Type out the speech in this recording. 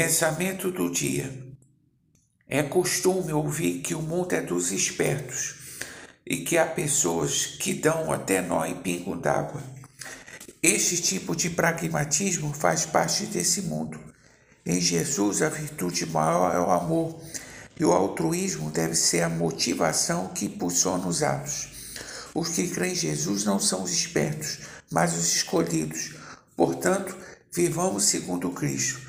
Pensamento do dia. É costume ouvir que o mundo é dos espertos e que há pessoas que dão até nó em pingo d'água. Este tipo de pragmatismo faz parte desse mundo. Em Jesus, a virtude maior é o amor e o altruísmo deve ser a motivação que impulsiona os atos. Os que creem em Jesus não são os espertos, mas os escolhidos. Portanto, vivamos segundo Cristo.